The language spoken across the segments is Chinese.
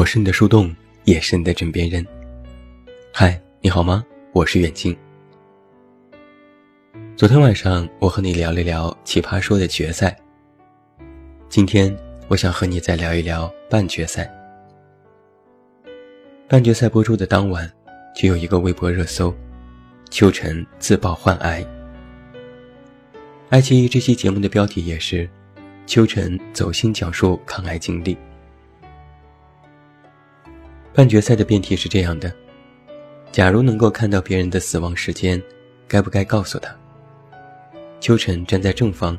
我是你的树洞，也是你的枕边人。嗨，你好吗？我是远近。昨天晚上，我和你聊了聊《奇葩说》的决赛。今天，我想和你再聊一聊半决赛。半决赛播出的当晚，就有一个微博热搜：秋晨自曝患癌。爱奇艺这期节目的标题也是“秋晨走心讲述抗癌经历”。半决赛的辩题是这样的：假如能够看到别人的死亡时间，该不该告诉他？秋晨站在正方，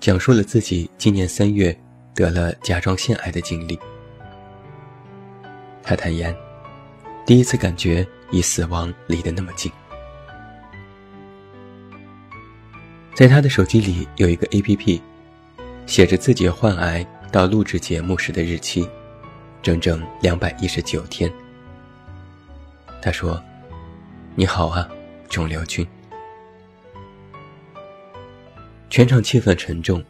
讲述了自己今年三月得了甲状腺癌的经历。他坦言，第一次感觉与死亡离得那么近。在他的手机里有一个 A.P.P，写着自己患癌到录制节目时的日期。整整两百一十九天。他说：“你好啊，肿瘤君。”全场气氛沉重。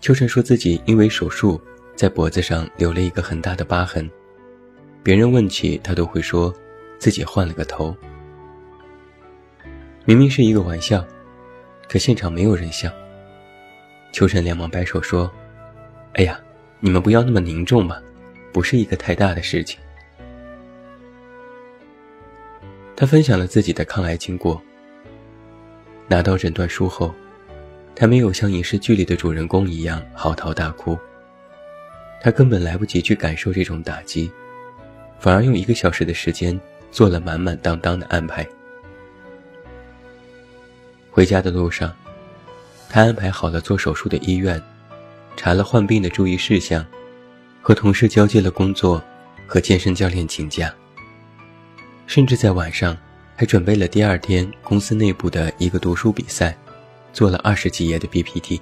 秋晨说自己因为手术在脖子上留了一个很大的疤痕，别人问起他都会说自己换了个头。明明是一个玩笑，可现场没有人笑。秋晨连忙摆手说：“哎呀，你们不要那么凝重嘛。”不是一个太大的事情。他分享了自己的抗癌经过。拿到诊断书后，他没有像影视剧里的主人公一样嚎啕大哭。他根本来不及去感受这种打击，反而用一个小时的时间做了满满当当的安排。回家的路上，他安排好了做手术的医院，查了患病的注意事项。和同事交接了工作，和健身教练请假，甚至在晚上还准备了第二天公司内部的一个读书比赛，做了二十几页的 PPT。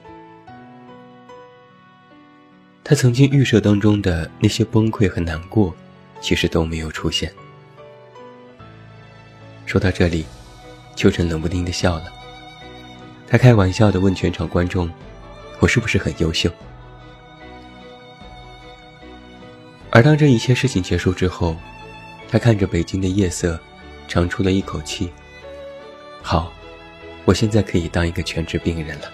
他曾经预设当中的那些崩溃和难过，其实都没有出现。说到这里，秋晨冷不丁的笑了。他开玩笑的问全场观众：“我是不是很优秀？”而当这一切事情结束之后，他看着北京的夜色，长出了一口气。好，我现在可以当一个全职病人了。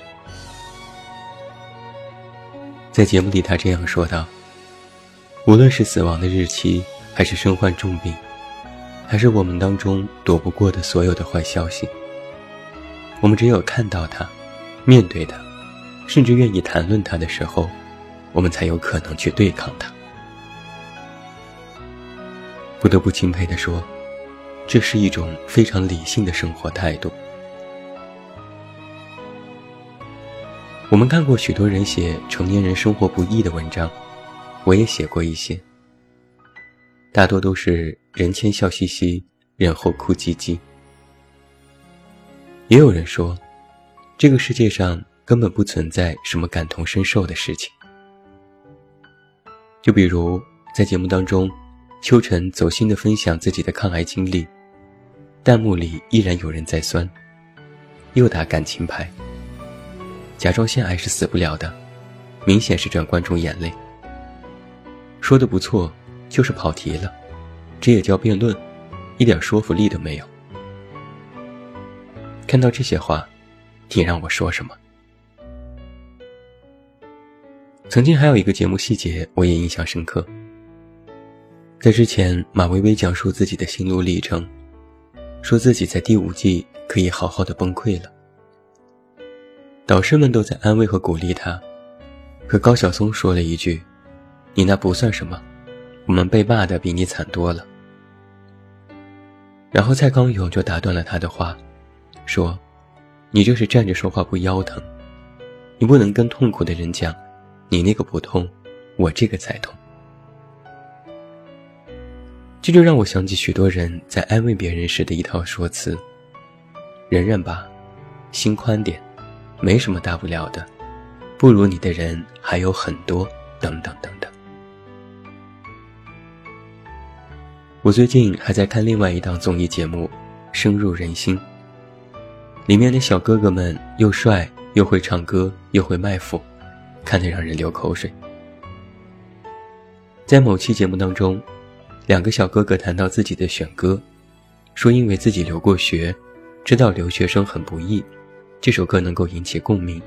在节目里，他这样说道：“无论是死亡的日期，还是身患重病，还是我们当中躲不过的所有的坏消息，我们只有看到它，面对它，甚至愿意谈论它的时候，我们才有可能去对抗它。”不得不钦佩地说，这是一种非常理性的生活态度。我们看过许多人写成年人生活不易的文章，我也写过一些，大多都是人前笑嘻嘻，人后哭唧唧。也有人说，这个世界上根本不存在什么感同身受的事情。就比如在节目当中。秋晨走心的分享自己的抗癌经历，弹幕里依然有人在酸，又打感情牌。甲状腺癌是死不了的，明显是转观众眼泪。说的不错，就是跑题了，这也叫辩论，一点说服力都没有。看到这些话，你让我说什么？曾经还有一个节目细节，我也印象深刻。在之前，马薇薇讲述自己的心路历程，说自己在第五季可以好好的崩溃了。导师们都在安慰和鼓励他，可高晓松说了一句：“你那不算什么，我们被骂的比你惨多了。”然后蔡康永就打断了他的话，说：“你这是站着说话不腰疼，你不能跟痛苦的人讲，你那个不痛，我这个才痛。”这就让我想起许多人在安慰别人时的一套说辞：“忍忍吧，心宽点，没什么大不了的，不如你的人还有很多，等等等等。”我最近还在看另外一档综艺节目《深入人心》，里面的小哥哥们又帅又会唱歌又会卖腐，看得让人流口水。在某期节目当中，两个小哥哥谈到自己的选歌，说因为自己留过学，知道留学生很不易，这首歌能够引起共鸣。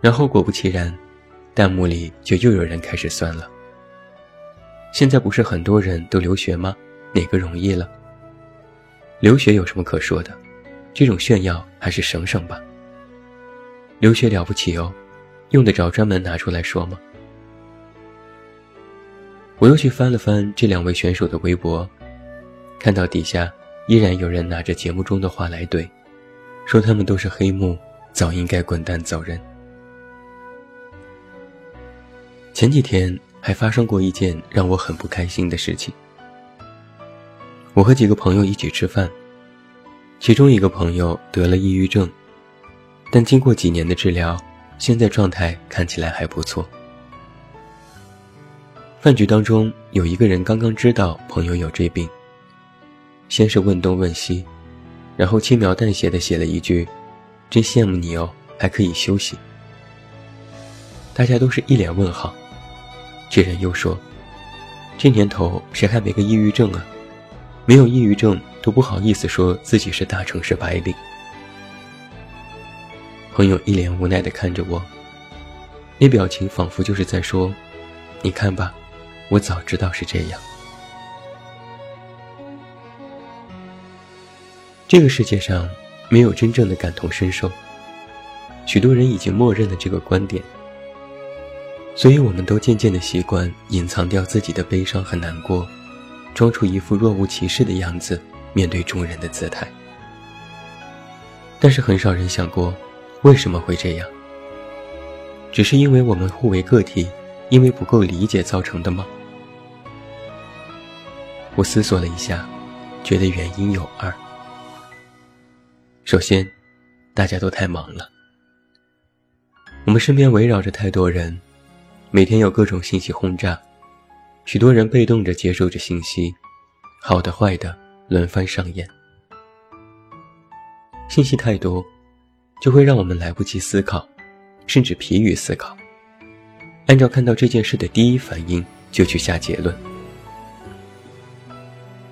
然后果不其然，弹幕里就又有人开始酸了。现在不是很多人都留学吗？哪个容易了？留学有什么可说的？这种炫耀还是省省吧。留学了不起哦，用得着专门拿出来说吗？我又去翻了翻这两位选手的微博，看到底下依然有人拿着节目中的话来怼，说他们都是黑幕，早应该滚蛋走人。前几天还发生过一件让我很不开心的事情。我和几个朋友一起吃饭，其中一个朋友得了抑郁症，但经过几年的治疗，现在状态看起来还不错。饭局当中，有一个人刚刚知道朋友有这病，先是问东问西，然后轻描淡写的写了一句：“真羡慕你哦，还可以休息。”大家都是一脸问号。这人又说：“这年头谁还没个抑郁症啊？没有抑郁症都不好意思说自己是大城市白领。”朋友一脸无奈的看着我，那表情仿佛就是在说：“你看吧。”我早知道是这样。这个世界上没有真正的感同身受，许多人已经默认了这个观点，所以我们都渐渐的习惯隐藏掉自己的悲伤和难过，装出一副若无其事的样子面对众人的姿态。但是很少人想过，为什么会这样？只是因为我们互为个体。因为不够理解造成的吗？我思索了一下，觉得原因有二。首先，大家都太忙了，我们身边围绕着太多人，每天有各种信息轰炸，许多人被动着接受着信息，好的坏的轮番上演。信息太多，就会让我们来不及思考，甚至疲于思考。按照看到这件事的第一反应就去下结论。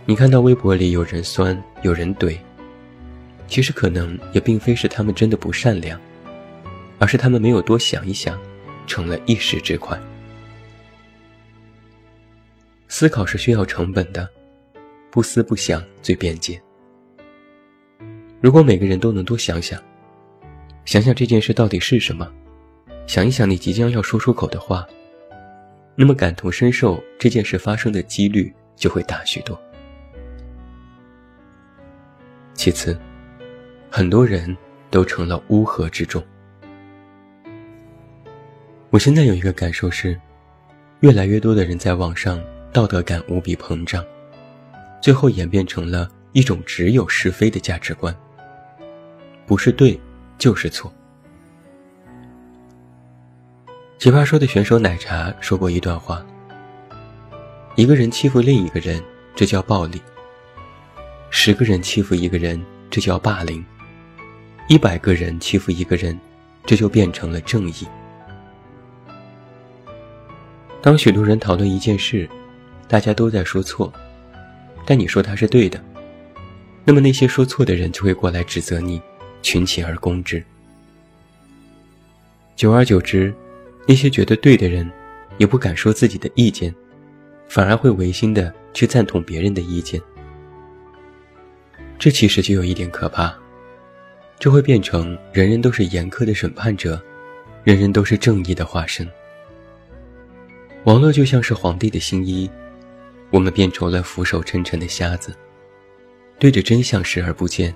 你看到微博里有人酸，有人怼，其实可能也并非是他们真的不善良，而是他们没有多想一想，成了一时之快。思考是需要成本的，不思不想最便捷。如果每个人都能多想想，想想这件事到底是什么。想一想你即将要说出口的话，那么感同身受这件事发生的几率就会大许多。其次，很多人都成了乌合之众。我现在有一个感受是，越来越多的人在网上道德感无比膨胀，最后演变成了一种只有是非的价值观，不是对就是错。奇葩说的选手奶茶说过一段话：一个人欺负另一个人，这叫暴力；十个人欺负一个人，这叫霸凌；一百个人欺负一个人，这就变成了正义。当许多人讨论一件事，大家都在说错，但你说他是对的，那么那些说错的人就会过来指责你，群起而攻之。久而久之。那些觉得对的人，也不敢说自己的意见，反而会违心的去赞同别人的意见。这其实就有一点可怕，这会变成人人都是严苛的审判者，人人都是正义的化身。网络就像是皇帝的新衣，我们变成了俯首称臣的瞎子，对着真相视而不见，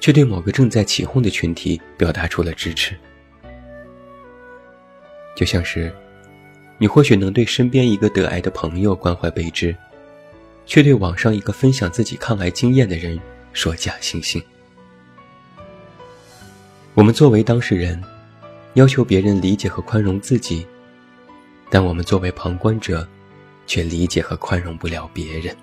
却对某个正在起哄的群体表达出了支持。就像是，你或许能对身边一个得癌的朋友关怀备至，却对网上一个分享自己抗癌经验的人说假惺惺。我们作为当事人，要求别人理解和宽容自己，但我们作为旁观者，却理解和宽容不了别人。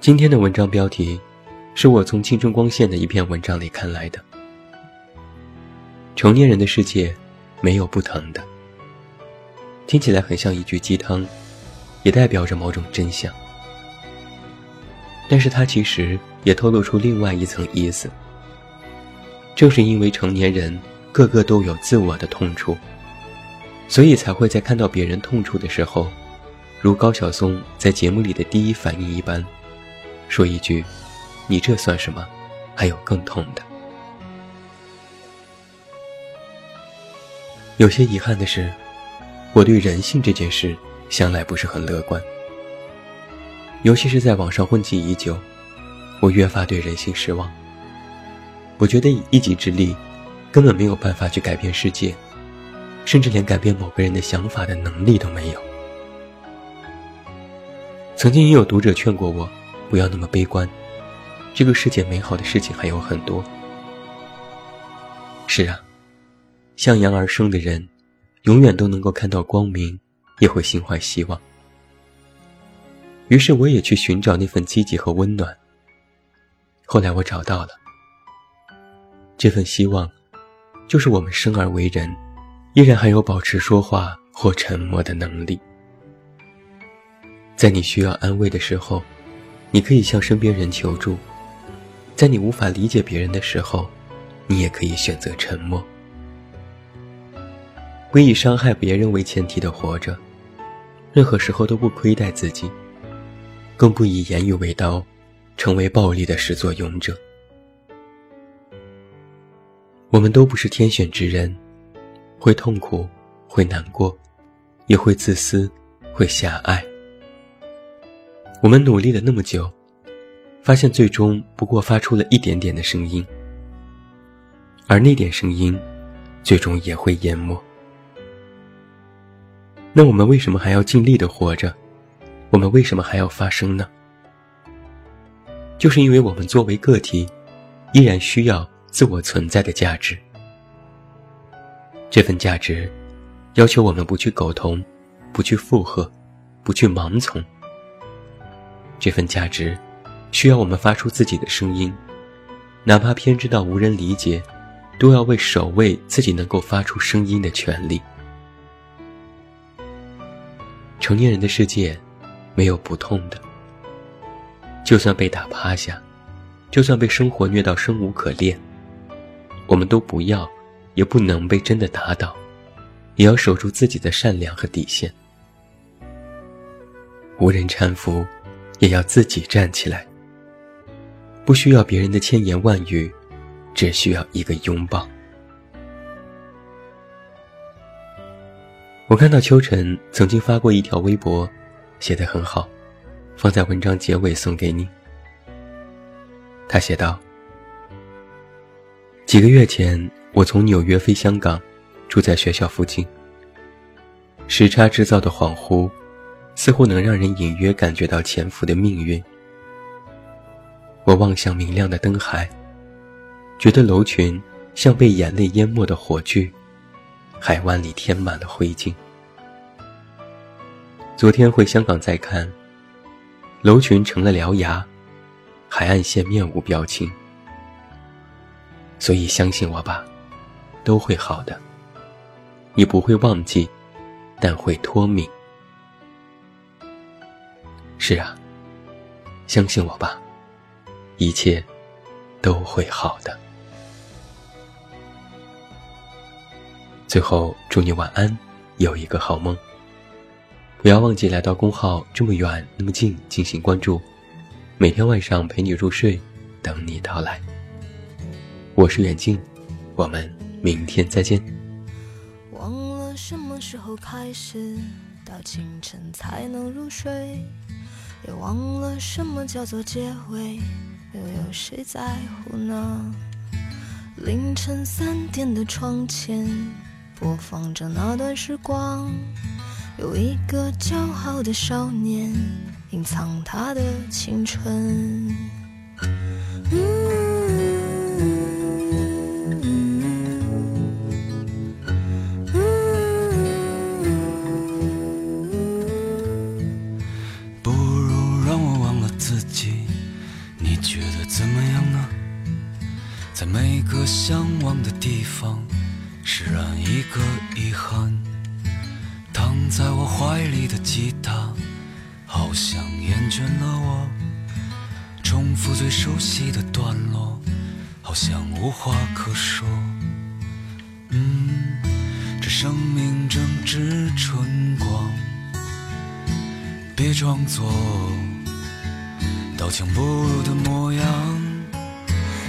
今天的文章标题，是我从青春光线的一篇文章里看来的。成年人的世界，没有不疼的。听起来很像一句鸡汤，也代表着某种真相。但是它其实也透露出另外一层意思。正是因为成年人个个都有自我的痛处，所以才会在看到别人痛处的时候，如高晓松在节目里的第一反应一般，说一句：“你这算什么？还有更痛的。”有些遗憾的是，我对人性这件事向来不是很乐观。尤其是在网上混迹已久，我越发对人性失望。我觉得以一己之力，根本没有办法去改变世界，甚至连改变某个人的想法的能力都没有。曾经也有读者劝过我，不要那么悲观，这个世界美好的事情还有很多。是啊。向阳而生的人，永远都能够看到光明，也会心怀希望。于是我也去寻找那份积极和温暖。后来我找到了，这份希望，就是我们生而为人，依然还有保持说话或沉默的能力。在你需要安慰的时候，你可以向身边人求助；在你无法理解别人的时候，你也可以选择沉默。不以伤害别人为前提的活着，任何时候都不亏待自己，更不以言语为刀，成为暴力的始作俑者。我们都不是天选之人，会痛苦，会难过，也会自私，会狭隘。我们努力了那么久，发现最终不过发出了一点点的声音，而那点声音，最终也会淹没。那我们为什么还要尽力的活着？我们为什么还要发声呢？就是因为我们作为个体，依然需要自我存在的价值。这份价值，要求我们不去苟同，不去附和，不去盲从。这份价值，需要我们发出自己的声音，哪怕偏执到无人理解，都要为守卫自己能够发出声音的权利。成年人的世界，没有不痛的。就算被打趴下，就算被生活虐到生无可恋，我们都不要，也不能被真的打倒，也要守住自己的善良和底线。无人搀扶，也要自己站起来。不需要别人的千言万语，只需要一个拥抱。我看到秋晨曾经发过一条微博，写得很好，放在文章结尾送给你。他写道：“几个月前，我从纽约飞香港，住在学校附近。时差制造的恍惚，似乎能让人隐约感觉到潜伏的命运。我望向明亮的灯海，觉得楼群像被眼泪淹没的火炬。”海湾里填满了灰烬。昨天回香港再看，楼群成了獠牙，海岸线面无表情。所以相信我吧，都会好的。你不会忘记，但会脱敏。是啊，相信我吧，一切都会好的。最后，祝你晚安，有一个好梦。不要忘记来到公号，这么远那么近进行关注，每天晚上陪你入睡，等你到来。我是远近，我们明天再见。忘了什么时候开始，到清晨才能入睡，也忘了什么叫做结尾，又有谁在乎呢？凌晨三点的窗前。播放着那段时光，有一个骄傲的少年，隐藏他的青春。不如让我忘了自己，你觉得怎么样呢？在每个向往的地方。释然一个遗憾，躺在我怀里的吉他，好像厌倦了我，重复最熟悉的段落，好像无话可说。嗯，这生命正值春光，别装作刀枪不入的模样。